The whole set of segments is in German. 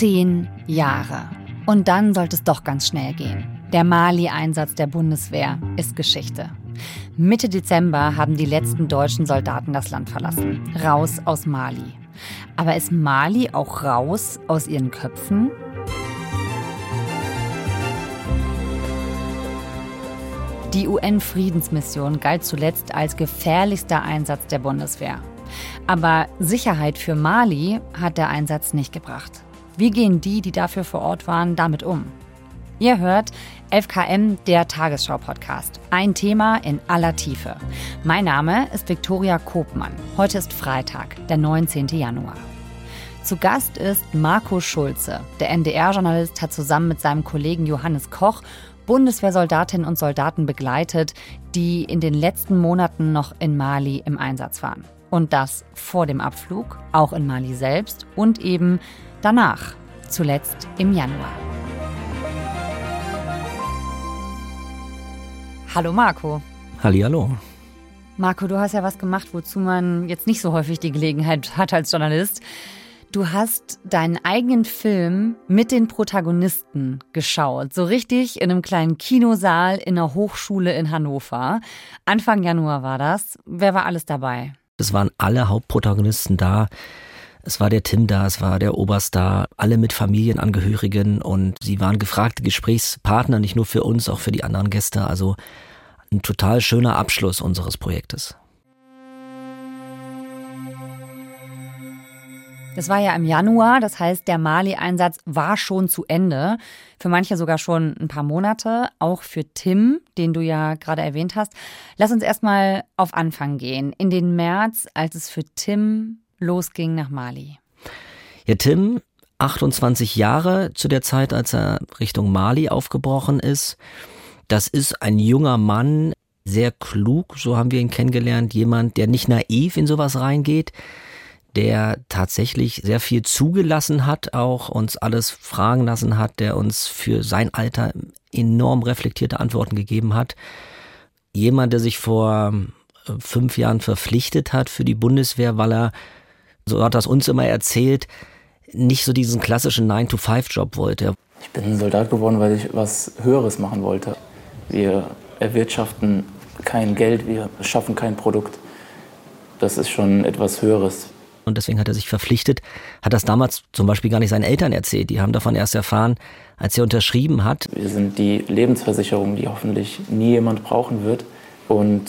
Zehn Jahre. Und dann sollte es doch ganz schnell gehen. Der Mali-Einsatz der Bundeswehr ist Geschichte. Mitte Dezember haben die letzten deutschen Soldaten das Land verlassen. Raus aus Mali. Aber ist Mali auch raus aus ihren Köpfen? Die UN-Friedensmission galt zuletzt als gefährlichster Einsatz der Bundeswehr. Aber Sicherheit für Mali hat der Einsatz nicht gebracht. Wie gehen die, die dafür vor Ort waren, damit um? Ihr hört 11KM, der Tagesschau-Podcast. Ein Thema in aller Tiefe. Mein Name ist Viktoria Kopmann. Heute ist Freitag, der 19. Januar. Zu Gast ist Marco Schulze. Der NDR-Journalist hat zusammen mit seinem Kollegen Johannes Koch Bundeswehrsoldatinnen und Soldaten begleitet, die in den letzten Monaten noch in Mali im Einsatz waren. Und das vor dem Abflug, auch in Mali selbst und eben danach, zuletzt im Januar. Hallo Marco. Hallihallo. Marco, du hast ja was gemacht, wozu man jetzt nicht so häufig die Gelegenheit hat als Journalist. Du hast deinen eigenen Film mit den Protagonisten geschaut. So richtig in einem kleinen Kinosaal in einer Hochschule in Hannover. Anfang Januar war das. Wer war alles dabei? Es waren alle Hauptprotagonisten da. Es war der Tim da, es war der Oberst da, alle mit Familienangehörigen und sie waren gefragte Gesprächspartner, nicht nur für uns, auch für die anderen Gäste. Also ein total schöner Abschluss unseres Projektes. Das war ja im Januar, das heißt, der Mali-Einsatz war schon zu Ende. Für manche sogar schon ein paar Monate, auch für Tim, den du ja gerade erwähnt hast. Lass uns erstmal auf Anfang gehen. In den März, als es für Tim losging nach Mali. Ja, Tim, 28 Jahre zu der Zeit, als er Richtung Mali aufgebrochen ist. Das ist ein junger Mann, sehr klug, so haben wir ihn kennengelernt. Jemand, der nicht naiv in sowas reingeht der tatsächlich sehr viel zugelassen hat, auch uns alles fragen lassen hat, der uns für sein Alter enorm reflektierte Antworten gegeben hat. Jemand, der sich vor äh, fünf Jahren verpflichtet hat für die Bundeswehr, weil er, so hat das uns immer erzählt, nicht so diesen klassischen 9-to-5-Job wollte. Ich bin Soldat geworden, weil ich was Höheres machen wollte. Wir erwirtschaften kein Geld, wir schaffen kein Produkt. Das ist schon etwas Höheres und deswegen hat er sich verpflichtet, hat das damals zum Beispiel gar nicht seinen Eltern erzählt. Die haben davon erst erfahren, als er unterschrieben hat. Wir sind die Lebensversicherung, die hoffentlich nie jemand brauchen wird und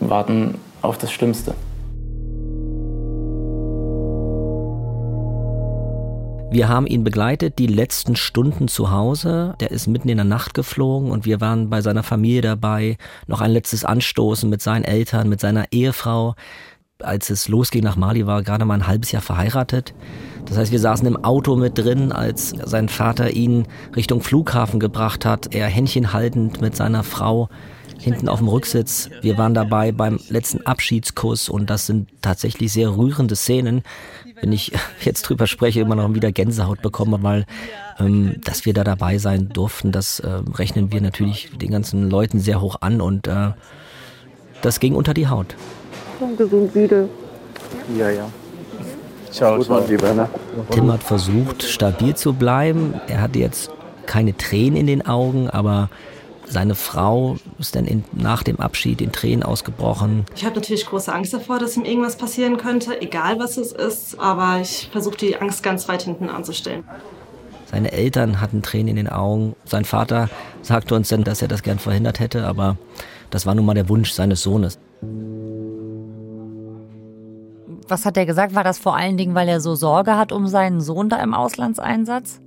warten auf das Schlimmste. Wir haben ihn begleitet die letzten Stunden zu Hause. Der ist mitten in der Nacht geflogen und wir waren bei seiner Familie dabei. Noch ein letztes Anstoßen mit seinen Eltern, mit seiner Ehefrau als es losging nach Mali, war gerade mal ein halbes Jahr verheiratet. Das heißt, wir saßen im Auto mit drin, als sein Vater ihn Richtung Flughafen gebracht hat, er Händchen haltend mit seiner Frau hinten auf dem Rücksitz. Wir waren dabei beim letzten Abschiedskuss und das sind tatsächlich sehr rührende Szenen. Wenn ich jetzt drüber spreche, immer noch wieder Gänsehaut bekomme, weil ähm, dass wir da dabei sein durften, das äh, rechnen wir natürlich den ganzen Leuten sehr hoch an und äh, das ging unter die Haut und gesund wieder. Ja, ja. Ciao, ciao. Lieber, ne? Tim hat versucht, stabil zu bleiben. Er hatte jetzt keine Tränen in den Augen, aber seine Frau ist dann in, nach dem Abschied in Tränen ausgebrochen. Ich habe natürlich große Angst davor, dass ihm irgendwas passieren könnte, egal was es ist. Aber ich versuche die Angst ganz weit hinten anzustellen. Seine Eltern hatten Tränen in den Augen. Sein Vater sagte uns dann, dass er das gern verhindert hätte, aber das war nun mal der Wunsch seines Sohnes. Was hat er gesagt? War das vor allen Dingen, weil er so Sorge hat um seinen Sohn da im Auslandseinsatz?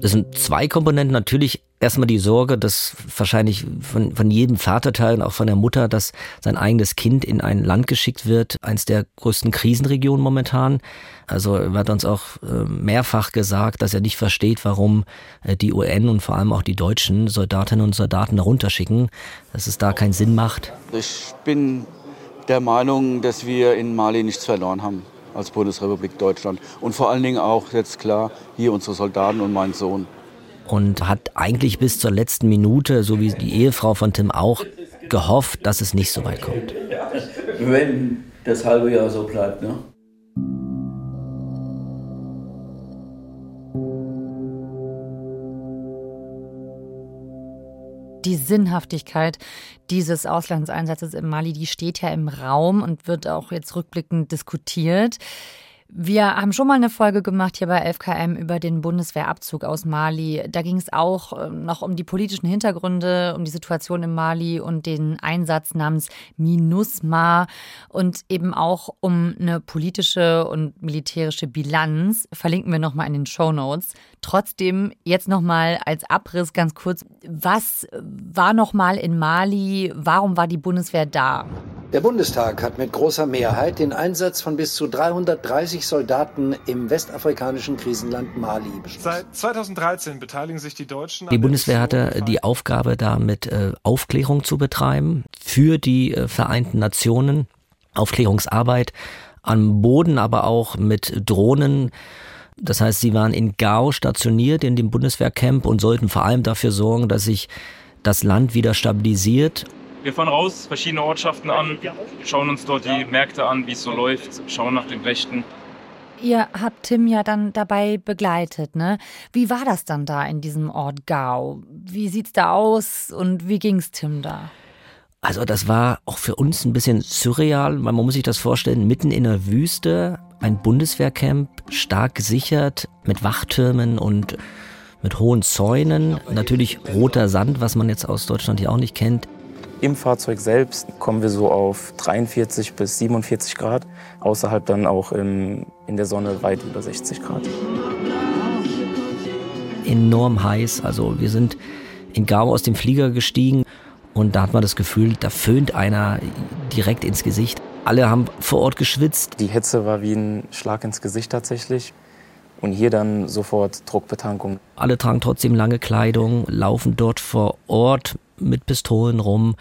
Das sind zwei Komponenten. Natürlich erstmal die Sorge, dass wahrscheinlich von, von jedem Vaterteil und auch von der Mutter, dass sein eigenes Kind in ein Land geschickt wird, eins der größten Krisenregionen momentan. Also er hat uns auch äh, mehrfach gesagt, dass er nicht versteht, warum äh, die UN und vor allem auch die deutschen Soldatinnen und Soldaten darunter schicken, dass es da keinen Sinn macht. Ich bin der Meinung, dass wir in Mali nichts verloren haben als Bundesrepublik Deutschland. Und vor allen Dingen auch jetzt klar hier unsere Soldaten und mein Sohn. Und hat eigentlich bis zur letzten Minute, so wie die Ehefrau von Tim auch, gehofft, dass es nicht so weit kommt. Wenn das halbe Jahr so bleibt, ne? Die Sinnhaftigkeit dieses Auslandseinsatzes in Mali, die steht ja im Raum und wird auch jetzt rückblickend diskutiert. Wir haben schon mal eine Folge gemacht hier bei 11KM über den Bundeswehrabzug aus Mali. Da ging es auch ähm, noch um die politischen Hintergründe, um die Situation in Mali und den Einsatz namens MINUSMA und eben auch um eine politische und militärische Bilanz. Verlinken wir nochmal in den Show Notes. Trotzdem jetzt nochmal als Abriss ganz kurz. Was war nochmal in Mali? Warum war die Bundeswehr da? Der Bundestag hat mit großer Mehrheit den Einsatz von bis zu 330 Soldaten im westafrikanischen Krisenland Mali beschlossen. Seit 2013 beteiligen sich die Deutschen. Die Bundeswehr hatte die Aufgabe, damit äh, Aufklärung zu betreiben für die äh, Vereinten Nationen, Aufklärungsarbeit am Boden, aber auch mit Drohnen. Das heißt, sie waren in Gao stationiert in dem Bundeswehrcamp und sollten vor allem dafür sorgen, dass sich das Land wieder stabilisiert wir fahren raus, verschiedene Ortschaften an, schauen uns dort die Märkte an, wie es so läuft, schauen nach den Rechten. Ihr habt Tim ja dann dabei begleitet, ne? Wie war das dann da in diesem Ort Gau? Wie sieht's da aus und wie ging's Tim da? Also das war auch für uns ein bisschen surreal, weil man muss sich das vorstellen, mitten in der Wüste, ein Bundeswehrcamp, stark gesichert, mit Wachtürmen und mit hohen Zäunen, natürlich roter Sand, was man jetzt aus Deutschland hier auch nicht kennt. Im Fahrzeug selbst kommen wir so auf 43 bis 47 Grad, außerhalb dann auch im, in der Sonne weit über 60 Grad. Enorm heiß, also wir sind in Gao aus dem Flieger gestiegen und da hat man das Gefühl, da föhnt einer direkt ins Gesicht. Alle haben vor Ort geschwitzt. Die Hitze war wie ein Schlag ins Gesicht tatsächlich. Und hier dann sofort Druckbetankung. Alle tragen trotzdem lange Kleidung, laufen dort vor Ort mit Pistolen rum.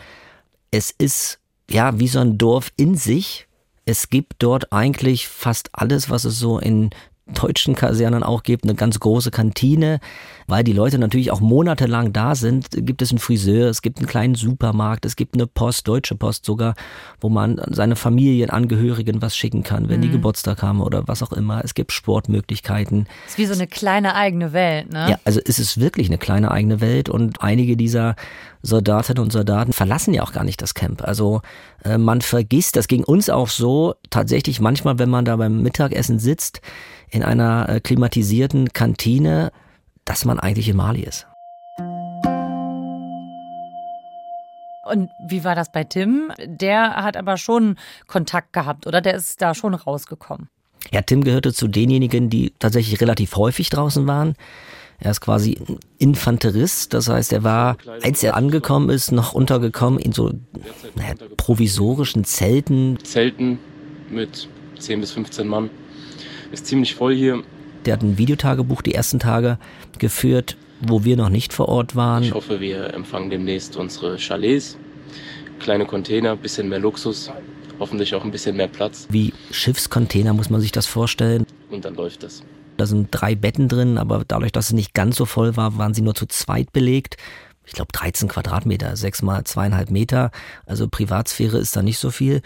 Es ist ja wie so ein Dorf in sich. Es gibt dort eigentlich fast alles, was es so in deutschen Kasernen auch gibt, eine ganz große Kantine, weil die Leute natürlich auch monatelang da sind, gibt es einen Friseur, es gibt einen kleinen Supermarkt, es gibt eine Post, Deutsche Post sogar, wo man seine Familienangehörigen was schicken kann, wenn mhm. die Geburtstag haben oder was auch immer. Es gibt Sportmöglichkeiten. Es ist wie so eine kleine eigene Welt, ne? Ja, also es ist wirklich eine kleine eigene Welt und einige dieser Soldatinnen und Soldaten verlassen ja auch gar nicht das Camp. Also äh, man vergisst, das ging uns auch so, tatsächlich manchmal, wenn man da beim Mittagessen sitzt, in einer äh, klimatisierten Kantine, dass man eigentlich in Mali ist. Und wie war das bei Tim? Der hat aber schon Kontakt gehabt, oder? Der ist da schon rausgekommen. Ja, Tim gehörte zu denjenigen, die tatsächlich relativ häufig draußen waren. Er ist quasi ein Infanterist, das heißt, er war, als er angekommen ist, noch untergekommen in so naja, provisorischen Zelten. Zelten mit 10 bis 15 Mann. Ist ziemlich voll hier. Der hat ein Videotagebuch die ersten Tage geführt, wo wir noch nicht vor Ort waren. Ich hoffe, wir empfangen demnächst unsere Chalets. Kleine Container, bisschen mehr Luxus, hoffentlich auch ein bisschen mehr Platz. Wie Schiffscontainer muss man sich das vorstellen. Und dann läuft das. Da sind drei Betten drin, aber dadurch, dass es nicht ganz so voll war, waren sie nur zu zweit belegt. Ich glaube 13 Quadratmeter, sechs mal zweieinhalb Meter. Also Privatsphäre ist da nicht so viel.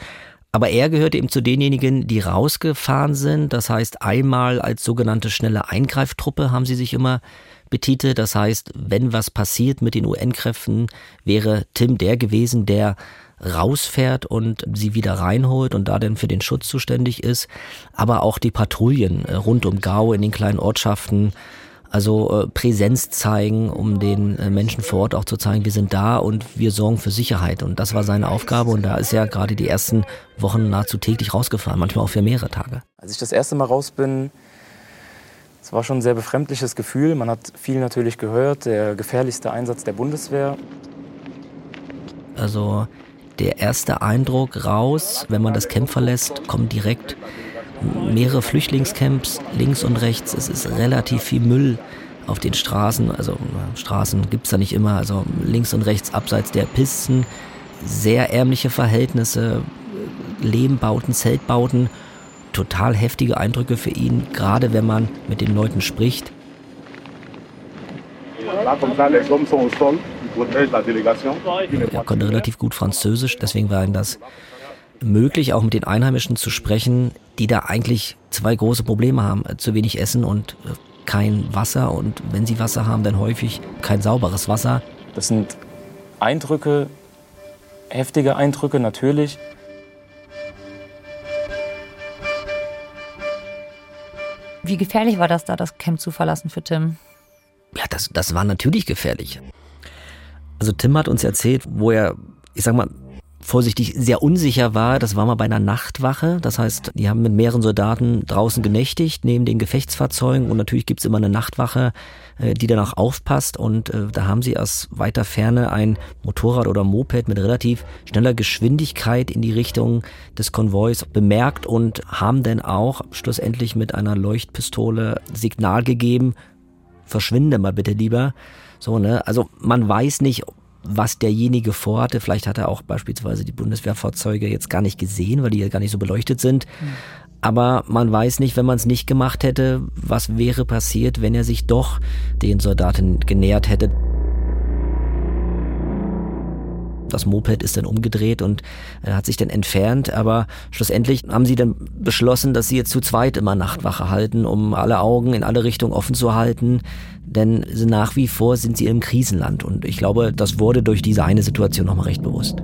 Aber er gehörte eben zu denjenigen, die rausgefahren sind. Das heißt, einmal als sogenannte schnelle Eingreiftruppe haben sie sich immer betitelt. Das heißt, wenn was passiert mit den UN-Kräften, wäre Tim der gewesen, der rausfährt und sie wieder reinholt und da dann für den Schutz zuständig ist. Aber auch die Patrouillen äh, rund um Gau in den kleinen Ortschaften also äh, Präsenz zeigen, um den äh, Menschen vor Ort auch zu zeigen, wir sind da und wir sorgen für Sicherheit. Und das war seine Aufgabe und da ist er gerade die ersten Wochen nahezu täglich rausgefahren, manchmal auch für mehrere Tage. Als ich das erste Mal raus bin, es war schon ein sehr befremdliches Gefühl. Man hat viel natürlich gehört, der gefährlichste Einsatz der Bundeswehr. Also der erste Eindruck raus, wenn man das Camp verlässt, kommt direkt mehrere Flüchtlingscamps links und rechts. Es ist relativ viel Müll auf den Straßen. Also Straßen gibt es da nicht immer. Also links und rechts abseits der Pisten. Sehr ärmliche Verhältnisse, Lehmbauten, Zeltbauten. Total heftige Eindrücke für ihn, gerade wenn man mit den Leuten spricht. Er konnte relativ gut Französisch, deswegen war ihm das möglich, auch mit den Einheimischen zu sprechen, die da eigentlich zwei große Probleme haben. Zu wenig Essen und äh, kein Wasser. Und wenn sie Wasser haben, dann häufig kein sauberes Wasser. Das sind Eindrücke, heftige Eindrücke natürlich. Wie gefährlich war das da, das Camp zu verlassen für Tim? Ja, das, das war natürlich gefährlich. Also Tim hat uns erzählt, wo er, ich sag mal, vorsichtig sehr unsicher war, das war mal bei einer Nachtwache. Das heißt, die haben mit mehreren Soldaten draußen genächtigt, neben den Gefechtsfahrzeugen. Und natürlich gibt's immer eine Nachtwache, äh, die dann auch aufpasst. Und äh, da haben sie aus weiter Ferne ein Motorrad oder Moped mit relativ schneller Geschwindigkeit in die Richtung des Konvois bemerkt und haben dann auch schlussendlich mit einer Leuchtpistole Signal gegeben, verschwinde mal bitte lieber. So, ne? Also man weiß nicht, was derjenige vorhatte. Vielleicht hat er auch beispielsweise die Bundeswehrfahrzeuge jetzt gar nicht gesehen, weil die ja gar nicht so beleuchtet sind. Mhm. Aber man weiß nicht, wenn man es nicht gemacht hätte, was wäre passiert, wenn er sich doch den Soldaten genähert hätte. Das Moped ist dann umgedreht und äh, hat sich dann entfernt, aber schlussendlich haben sie dann beschlossen, dass sie jetzt zu zweit immer Nachtwache halten, um alle Augen in alle Richtungen offen zu halten, denn nach wie vor sind sie im Krisenland und ich glaube, das wurde durch diese eine Situation nochmal recht bewusst.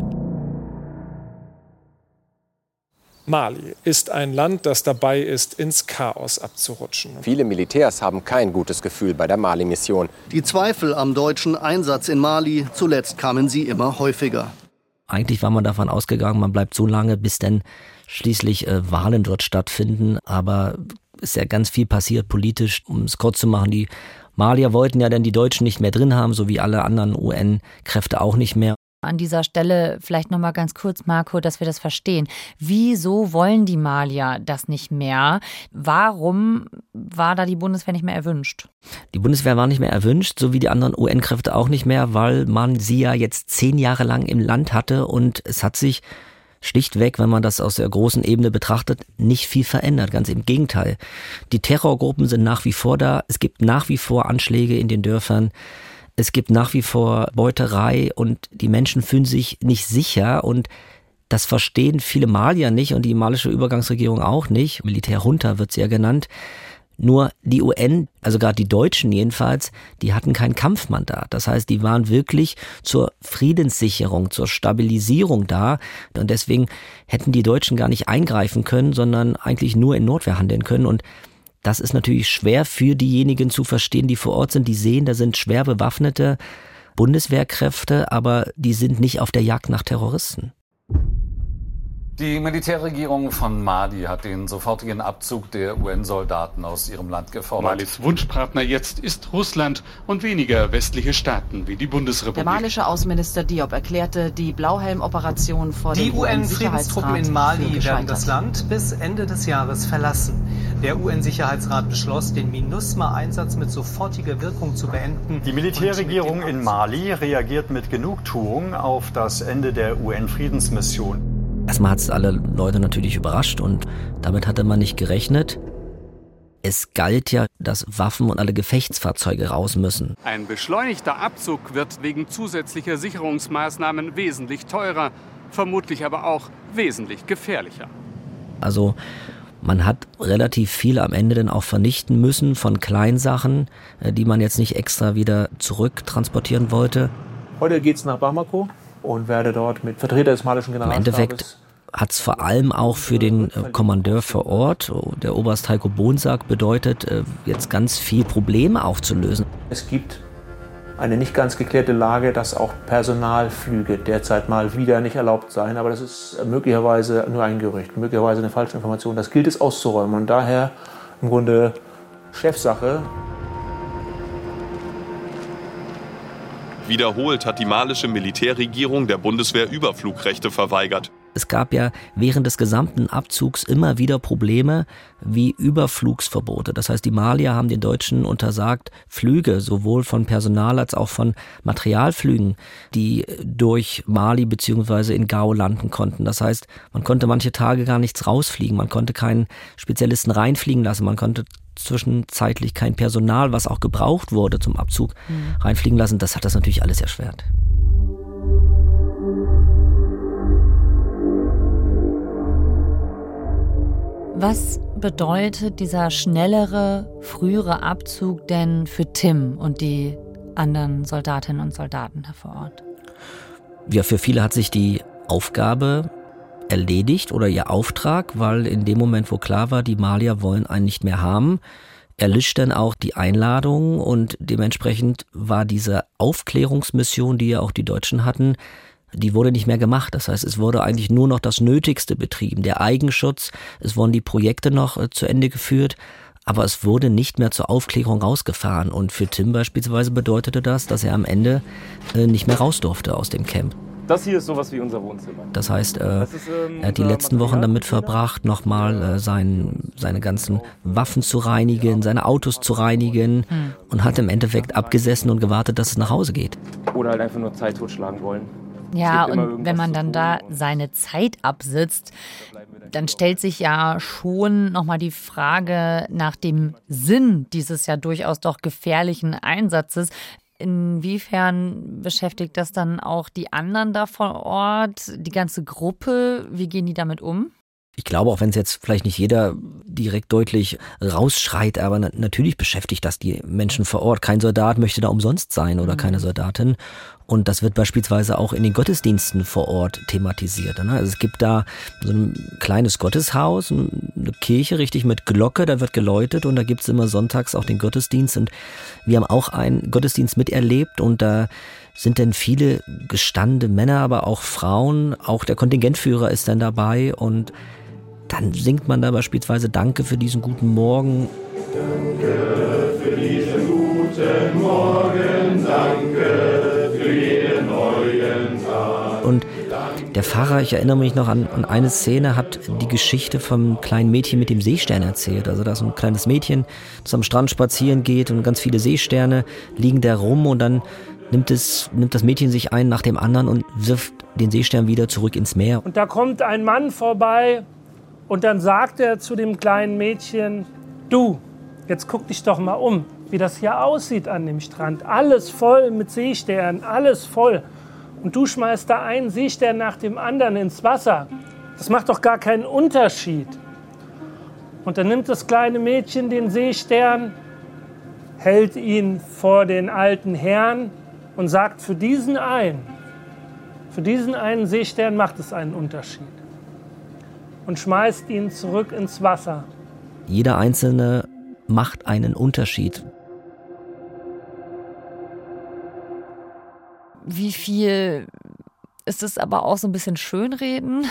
Mali ist ein Land, das dabei ist, ins Chaos abzurutschen. Viele Militärs haben kein gutes Gefühl bei der Mali-Mission. Die Zweifel am deutschen Einsatz in Mali, zuletzt kamen sie immer häufiger. Eigentlich war man davon ausgegangen, man bleibt so lange, bis dann schließlich äh, Wahlen dort stattfinden. Aber ist ja ganz viel passiert politisch, um es kurz zu machen. Die Malier wollten ja dann die Deutschen nicht mehr drin haben, so wie alle anderen UN-Kräfte auch nicht mehr. An dieser Stelle vielleicht noch mal ganz kurz, Marco, dass wir das verstehen. Wieso wollen die Malier das nicht mehr? Warum war da die Bundeswehr nicht mehr erwünscht? Die Bundeswehr war nicht mehr erwünscht, so wie die anderen UN-Kräfte auch nicht mehr, weil man sie ja jetzt zehn Jahre lang im Land hatte und es hat sich schlichtweg, wenn man das aus der großen Ebene betrachtet, nicht viel verändert. Ganz im Gegenteil. Die Terrorgruppen sind nach wie vor da. Es gibt nach wie vor Anschläge in den Dörfern. Es gibt nach wie vor Beuterei und die Menschen fühlen sich nicht sicher und das verstehen viele Malier nicht und die malische Übergangsregierung auch nicht. Militär runter wird sie ja genannt. Nur die UN, also gerade die Deutschen jedenfalls, die hatten kein Kampfmandat. Das heißt, die waren wirklich zur Friedenssicherung, zur Stabilisierung da. Und deswegen hätten die Deutschen gar nicht eingreifen können, sondern eigentlich nur in Notwehr handeln können. Und das ist natürlich schwer für diejenigen zu verstehen, die vor Ort sind, die sehen, da sind schwer bewaffnete Bundeswehrkräfte, aber die sind nicht auf der Jagd nach Terroristen. Die Militärregierung von Mali hat den sofortigen Abzug der UN-Soldaten aus ihrem Land gefordert. Malis Wunschpartner jetzt ist Russland und weniger westliche Staaten wie die Bundesrepublik. Der malische Außenminister Diop erklärte die Blauhelm-Operation vor die dem UN-Friedenstruppen in Mali werden das Land bis Ende des Jahres verlassen. Der UN-Sicherheitsrat beschloss, den MINUSMA-Einsatz mit sofortiger Wirkung zu beenden. Die Militärregierung in Mali reagiert mit Genugtuung auf das Ende der UN-Friedensmission. Erstmal hat es alle Leute natürlich überrascht und damit hatte man nicht gerechnet. Es galt ja, dass Waffen und alle Gefechtsfahrzeuge raus müssen. Ein beschleunigter Abzug wird wegen zusätzlicher Sicherungsmaßnahmen wesentlich teurer, vermutlich aber auch wesentlich gefährlicher. Also man hat relativ viel am Ende dann auch vernichten müssen von Kleinsachen, äh, die man jetzt nicht extra wieder zurücktransportieren wollte. Heute geht's nach Bamako und werde dort mit Vertretern des malischen Generalstabes... Im Endeffekt hat es vor allem auch für den äh, Kommandeur vor Ort, der Oberst Heiko Bonsack, bedeutet, äh, jetzt ganz viel Probleme aufzulösen. Es gibt eine nicht ganz geklärte Lage, dass auch Personalflüge derzeit mal wieder nicht erlaubt seien. Aber das ist möglicherweise nur ein Gerücht, möglicherweise eine falsche Information. Das gilt es auszuräumen und daher im Grunde Chefsache Wiederholt hat die malische Militärregierung der Bundeswehr Überflugrechte verweigert. Es gab ja während des gesamten Abzugs immer wieder Probleme wie Überflugsverbote. Das heißt, die Malier haben den Deutschen untersagt, Flüge sowohl von Personal als auch von Materialflügen, die durch Mali beziehungsweise in Gao landen konnten. Das heißt, man konnte manche Tage gar nichts rausfliegen, man konnte keinen Spezialisten reinfliegen lassen, man konnte zwischenzeitlich kein Personal, was auch gebraucht wurde zum Abzug, mhm. reinfliegen lassen. Das hat das natürlich alles erschwert. Was bedeutet dieser schnellere, frühere Abzug denn für Tim und die anderen Soldatinnen und Soldaten da vor Ort? ja, für viele hat sich die Aufgabe erledigt oder ihr Auftrag, weil in dem Moment, wo klar war, die Malier wollen einen nicht mehr haben, erlischt dann auch die Einladung und dementsprechend war diese Aufklärungsmission, die ja auch die Deutschen hatten, die wurde nicht mehr gemacht. Das heißt, es wurde eigentlich nur noch das Nötigste betrieben. Der Eigenschutz, es wurden die Projekte noch äh, zu Ende geführt, aber es wurde nicht mehr zur Aufklärung rausgefahren. Und für Tim beispielsweise bedeutete das, dass er am Ende äh, nicht mehr raus durfte aus dem Camp. Das hier ist sowas wie unser Wohnzimmer. Das heißt, äh, ist, ähm, er hat die letzten Wochen damit verbracht, nochmal äh, sein, seine ganzen Waffen zu reinigen, seine Autos zu reinigen hm. und hat im Endeffekt abgesessen und gewartet, dass es nach Hause geht. Oder halt einfach nur Zeit totschlagen wollen. Ja, und wenn man dann da seine Zeit absitzt, dann stellt sich ja schon nochmal die Frage nach dem Sinn dieses ja durchaus doch gefährlichen Einsatzes. Inwiefern beschäftigt das dann auch die anderen da vor Ort, die ganze Gruppe? Wie gehen die damit um? Ich glaube, auch wenn es jetzt vielleicht nicht jeder direkt deutlich rausschreit, aber na natürlich beschäftigt das die Menschen vor Ort. Kein Soldat möchte da umsonst sein oder mhm. keine Soldatin. Und das wird beispielsweise auch in den Gottesdiensten vor Ort thematisiert. Ne? Also es gibt da so ein kleines Gotteshaus, eine Kirche richtig mit Glocke, da wird geläutet und da gibt's immer sonntags auch den Gottesdienst. Und wir haben auch einen Gottesdienst miterlebt und da sind denn viele gestandene Männer, aber auch Frauen, auch der Kontingentführer ist dann dabei und dann singt man da beispielsweise Danke für diesen guten Morgen. Danke für diesen guten Morgen, der Pfarrer, ich erinnere mich noch an, an eine Szene, hat die Geschichte vom kleinen Mädchen mit dem Seestern erzählt. Also da ist ein kleines Mädchen, am Strand spazieren geht und ganz viele Seesterne liegen da rum und dann nimmt, es, nimmt das Mädchen sich einen nach dem anderen und wirft den Seestern wieder zurück ins Meer. Und da kommt ein Mann vorbei und dann sagt er zu dem kleinen Mädchen, du, jetzt guck dich doch mal um, wie das hier aussieht an dem Strand. Alles voll mit Seesternen, alles voll. Und du schmeißt da einen Seestern nach dem anderen ins Wasser. Das macht doch gar keinen Unterschied. Und dann nimmt das kleine Mädchen den Seestern, hält ihn vor den alten Herrn und sagt, für diesen einen, für diesen einen Seestern macht es einen Unterschied und schmeißt ihn zurück ins Wasser. Jeder einzelne macht einen Unterschied. Wie viel ist es aber auch so ein bisschen Schönreden?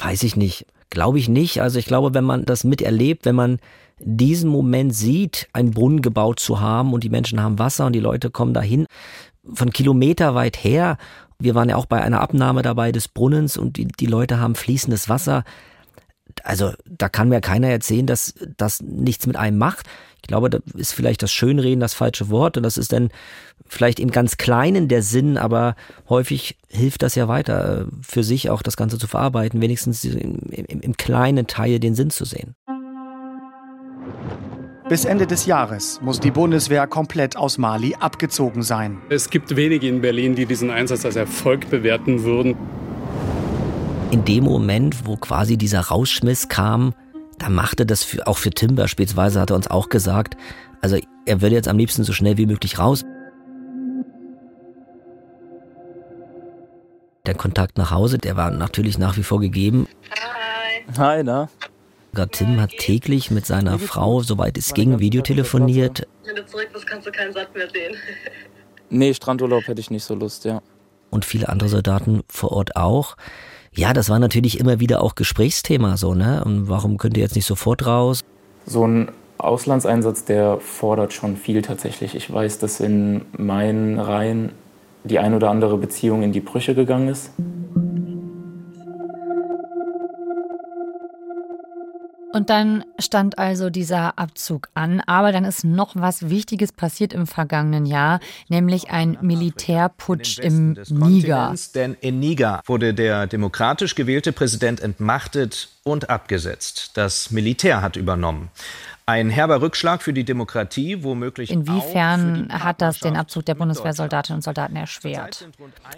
Weiß ich nicht. Glaube ich nicht. Also ich glaube, wenn man das miterlebt, wenn man diesen Moment sieht, einen Brunnen gebaut zu haben und die Menschen haben Wasser und die Leute kommen dahin, von Kilometer weit her wir waren ja auch bei einer Abnahme dabei des Brunnens und die, die Leute haben fließendes Wasser. Also da kann mir keiner erzählen, dass das nichts mit einem macht. Ich glaube, da ist vielleicht das Schönreden das falsche Wort und das ist dann vielleicht im ganz Kleinen der Sinn, aber häufig hilft das ja weiter, äh, für sich auch das Ganze zu verarbeiten, wenigstens im, im, im kleinen Teil den Sinn zu sehen. Bis Ende des Jahres muss die Bundeswehr komplett aus Mali abgezogen sein. Es gibt wenige in Berlin, die diesen Einsatz als Erfolg bewerten würden. In dem Moment, wo quasi dieser Rausschmiss kam, da machte das für, auch für Tim beispielsweise, hat er uns auch gesagt, also er würde jetzt am liebsten so schnell wie möglich raus. Der Kontakt nach Hause, der war natürlich nach wie vor gegeben. Hi. Hi, na? Tim hat täglich mit seiner Frau, soweit es ging, Videotelefoniert. Wenn du zurück bist, kannst du keinen Satt mehr sehen. nee, Strandurlaub hätte ich nicht so Lust, ja. Und viele andere Soldaten vor Ort auch. Ja, das war natürlich immer wieder auch Gesprächsthema so, ne? Und warum könnt ihr jetzt nicht sofort raus? So ein Auslandseinsatz, der fordert schon viel tatsächlich. Ich weiß, dass in meinen Reihen die ein oder andere Beziehung in die Brüche gegangen ist. Und dann stand also dieser Abzug an, aber dann ist noch was Wichtiges passiert im vergangenen Jahr, nämlich ein Militärputsch im Niger. Denn in Niger wurde der demokratisch gewählte Präsident entmachtet und abgesetzt. Das Militär hat übernommen. Ein herber Rückschlag für die Demokratie, womöglich. Inwiefern hat das den Abzug der Bundeswehrsoldatinnen und Soldaten erschwert?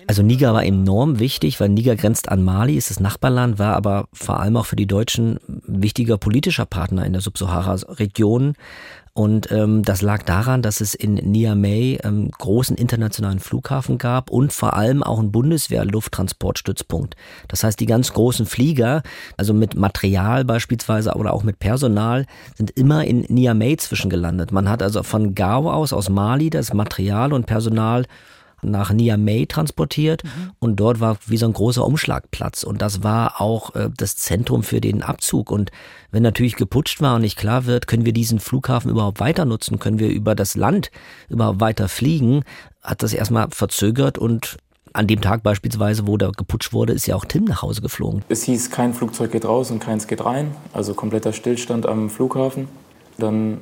Also Niger war enorm wichtig, weil Niger grenzt an Mali, ist das Nachbarland, war aber vor allem auch für die Deutschen wichtiger politischer Partner in der Subsahara-Region. Und ähm, das lag daran, dass es in Niamey ähm, großen internationalen Flughafen gab und vor allem auch einen Bundeswehr-Lufttransportstützpunkt. Das heißt, die ganz großen Flieger, also mit Material beispielsweise oder auch mit Personal, sind immer in Niamey zwischengelandet. Man hat also von Gao aus, aus Mali, das Material und Personal nach Niamey transportiert mhm. und dort war wie so ein großer Umschlagplatz und das war auch äh, das Zentrum für den Abzug und wenn natürlich geputscht war und nicht klar wird, können wir diesen Flughafen überhaupt weiter nutzen, können wir über das Land überhaupt weiter fliegen, hat das erstmal verzögert und an dem Tag beispielsweise, wo da geputscht wurde, ist ja auch Tim nach Hause geflogen. Es hieß, kein Flugzeug geht raus und keins geht rein, also kompletter Stillstand am Flughafen. Dann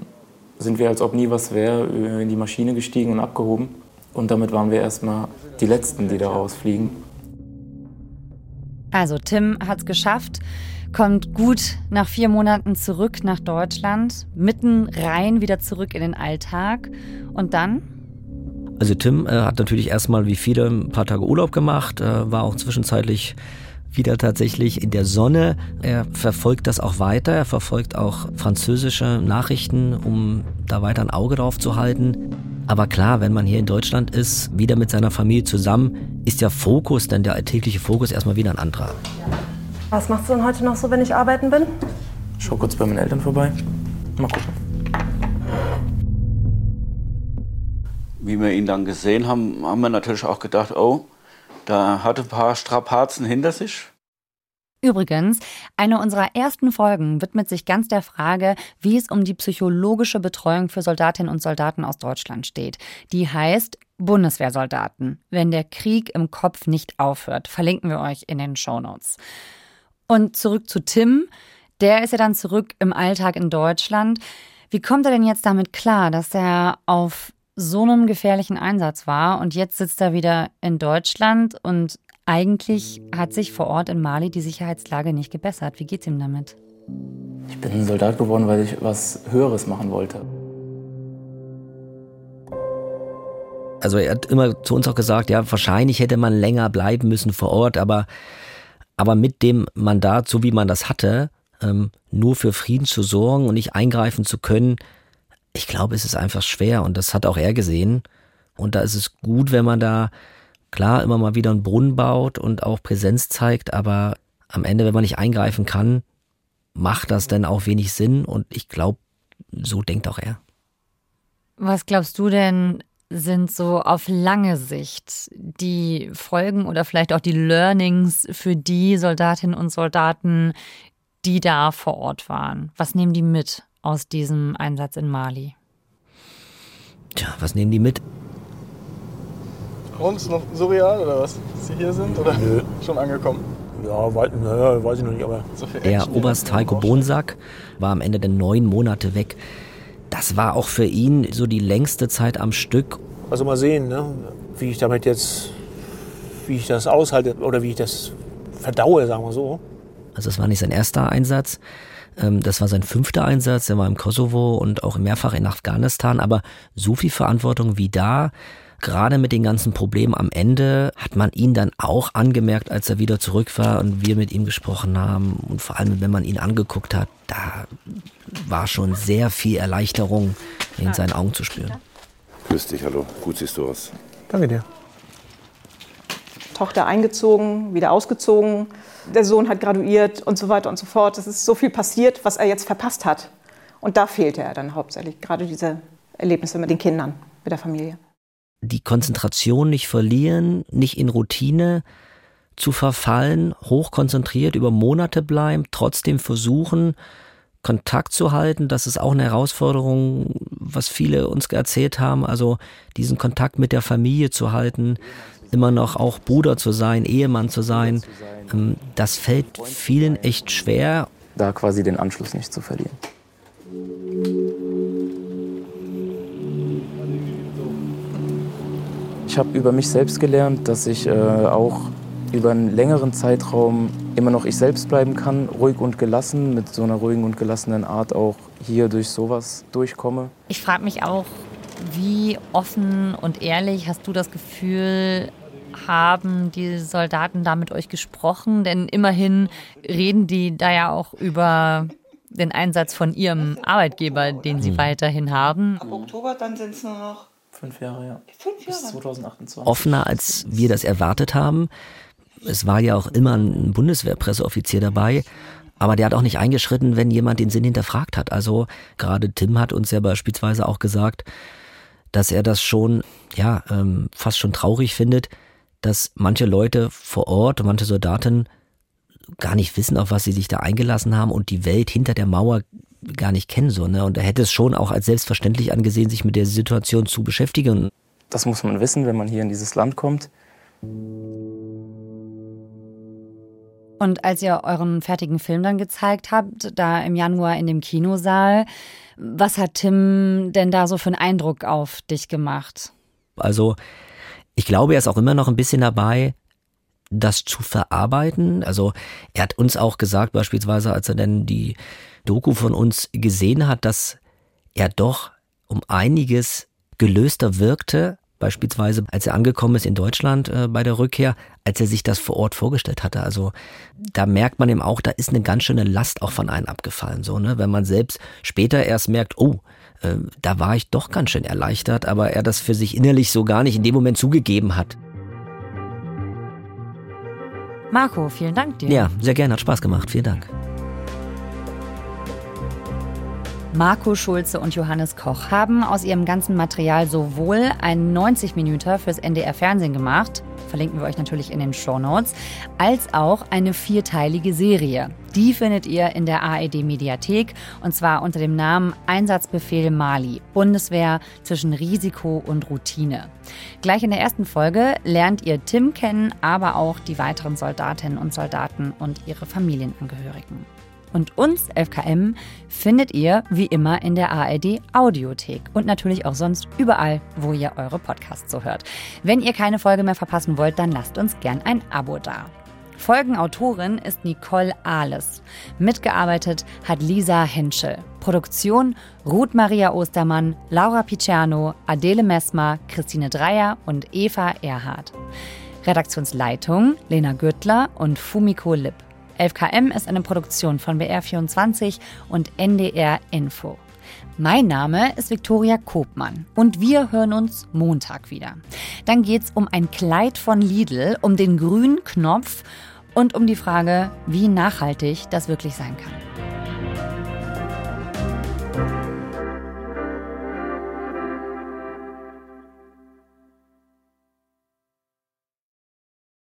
sind wir, als ob nie was wäre, in die Maschine gestiegen und abgehoben. Und damit waren wir erstmal die Letzten, die da rausfliegen. Also Tim hat es geschafft, kommt gut nach vier Monaten zurück nach Deutschland, mitten rein wieder zurück in den Alltag. Und dann? Also Tim äh, hat natürlich erstmal wie viele ein paar Tage Urlaub gemacht, äh, war auch zwischenzeitlich wieder tatsächlich in der Sonne. Er verfolgt das auch weiter. Er verfolgt auch französische Nachrichten, um da weiter ein Auge drauf zu halten. Aber klar, wenn man hier in Deutschland ist, wieder mit seiner Familie zusammen, ist der Fokus, denn der alltägliche Fokus erstmal wieder ein anderer. Was machst du denn heute noch so, wenn ich arbeiten bin? Schau kurz bei meinen Eltern vorbei. Mal gucken. Wie wir ihn dann gesehen haben, haben wir natürlich auch gedacht, oh, da hat ein paar Strapazen hinter sich. Übrigens, eine unserer ersten Folgen widmet sich ganz der Frage, wie es um die psychologische Betreuung für Soldatinnen und Soldaten aus Deutschland steht. Die heißt Bundeswehrsoldaten, wenn der Krieg im Kopf nicht aufhört. Verlinken wir euch in den Show Notes. Und zurück zu Tim. Der ist ja dann zurück im Alltag in Deutschland. Wie kommt er denn jetzt damit klar, dass er auf so einem gefährlichen Einsatz war und jetzt sitzt er wieder in Deutschland und eigentlich hat sich vor Ort in Mali die Sicherheitslage nicht gebessert. Wie geht's ihm damit? Ich bin ein Soldat geworden, weil ich was Höheres machen wollte. Also er hat immer zu uns auch gesagt, ja, wahrscheinlich hätte man länger bleiben müssen vor Ort, aber, aber mit dem Mandat, so wie man das hatte, ähm, nur für Frieden zu sorgen und nicht eingreifen zu können, ich glaube, es ist einfach schwer und das hat auch er gesehen. Und da ist es gut, wenn man da klar immer mal wieder einen Brunnen baut und auch Präsenz zeigt, aber am Ende, wenn man nicht eingreifen kann, macht das dann auch wenig Sinn und ich glaube, so denkt auch er. Was glaubst du denn, sind so auf lange Sicht die Folgen oder vielleicht auch die Learnings für die Soldatinnen und Soldaten, die da vor Ort waren? Was nehmen die mit aus diesem Einsatz in Mali? Tja, was nehmen die mit? Und ist noch surreal oder was? Dass Sie hier sind oder Nö. schon angekommen? Ja, weit, naja, weiß ich noch nicht, aber. So der Oberst Heiko Bonsack war am Ende der neun Monate weg. Das war auch für ihn so die längste Zeit am Stück. Also mal sehen, ne? wie ich damit jetzt, wie ich das aushalte oder wie ich das verdaue, sagen wir so. Also es war nicht sein erster Einsatz. Ähm, das war sein fünfter Einsatz. Er war im Kosovo und auch mehrfach in Afghanistan. Aber so viel Verantwortung wie da, gerade mit den ganzen Problemen am Ende hat man ihn dann auch angemerkt, als er wieder zurück war und wir mit ihm gesprochen haben. Und vor allem, wenn man ihn angeguckt hat, da war schon sehr viel Erleichterung in seinen Augen zu spüren. Grüß dich, hallo. Gut siehst du aus. Danke dir. Tochter eingezogen, wieder ausgezogen. Der Sohn hat graduiert und so weiter und so fort. Es ist so viel passiert, was er jetzt verpasst hat. Und da fehlte er dann hauptsächlich, gerade diese Erlebnisse mit den Kindern, mit der Familie die Konzentration nicht verlieren, nicht in Routine zu verfallen, hochkonzentriert über Monate bleiben, trotzdem versuchen, Kontakt zu halten. Das ist auch eine Herausforderung, was viele uns erzählt haben. Also diesen Kontakt mit der Familie zu halten, immer noch auch Bruder zu sein, Ehemann zu sein. Ähm, das fällt vielen echt schwer. Da quasi den Anschluss nicht zu verlieren. Ich habe über mich selbst gelernt, dass ich äh, auch über einen längeren Zeitraum immer noch ich selbst bleiben kann, ruhig und gelassen, mit so einer ruhigen und gelassenen Art auch hier durch sowas durchkomme. Ich frage mich auch, wie offen und ehrlich hast du das Gefühl, haben die Soldaten da mit euch gesprochen? Denn immerhin reden die da ja auch über den Einsatz von Ihrem Arbeitgeber, den Sie hm. weiterhin haben. Ab Oktober dann sind es nur noch fünf Jahre, ja. Fünf Jahre. Bis 2028. Offener, als wir das erwartet haben. Es war ja auch immer ein Bundeswehrpresseoffizier dabei. Aber der hat auch nicht eingeschritten, wenn jemand den Sinn hinterfragt hat. Also gerade Tim hat uns ja beispielsweise auch gesagt, dass er das schon, ja, ähm, fast schon traurig findet, dass manche Leute vor Ort, manche Soldaten gar nicht wissen, auf was sie sich da eingelassen haben und die Welt hinter der Mauer gar nicht kennen so. Ne? Und er hätte es schon auch als selbstverständlich angesehen, sich mit der Situation zu beschäftigen. Das muss man wissen, wenn man hier in dieses Land kommt. Und als ihr euren fertigen Film dann gezeigt habt, da im Januar in dem Kinosaal, was hat Tim denn da so für einen Eindruck auf dich gemacht? Also, ich glaube, er ist auch immer noch ein bisschen dabei, das zu verarbeiten. Also, er hat uns auch gesagt, beispielsweise, als er dann die Doku von uns gesehen hat, dass er doch um einiges gelöster wirkte, beispielsweise als er angekommen ist in Deutschland äh, bei der Rückkehr, als er sich das vor Ort vorgestellt hatte. Also da merkt man eben auch, da ist eine ganz schöne Last auch von einem abgefallen. So, ne? Wenn man selbst später erst merkt, oh, äh, da war ich doch ganz schön erleichtert, aber er das für sich innerlich so gar nicht in dem Moment zugegeben hat. Marco, vielen Dank dir. Ja, sehr gerne, hat Spaß gemacht. Vielen Dank. Marco Schulze und Johannes Koch haben aus ihrem ganzen Material sowohl einen 90 Minuten fürs NDR Fernsehen gemacht, verlinken wir euch natürlich in den Show Notes, als auch eine vierteilige Serie. Die findet ihr in der ARD Mediathek und zwar unter dem Namen Einsatzbefehl Mali, Bundeswehr zwischen Risiko und Routine. Gleich in der ersten Folge lernt ihr Tim kennen, aber auch die weiteren Soldatinnen und Soldaten und ihre Familienangehörigen. Und uns, FKM, findet ihr wie immer in der ARD Audiothek und natürlich auch sonst überall, wo ihr eure Podcasts so hört. Wenn ihr keine Folge mehr verpassen wollt, dann lasst uns gern ein Abo da. Folgenautorin ist Nicole Ahles. Mitgearbeitet hat Lisa Henschel. Produktion Ruth Maria Ostermann, Laura Picerno, Adele Messmer, Christine Dreier und Eva Erhardt. Redaktionsleitung Lena Gürtler und Fumiko Lipp. 11KM ist eine Produktion von BR24 und NDR Info. Mein Name ist Viktoria Kobmann und wir hören uns Montag wieder. Dann geht es um ein Kleid von Lidl, um den grünen Knopf und um die Frage, wie nachhaltig das wirklich sein kann.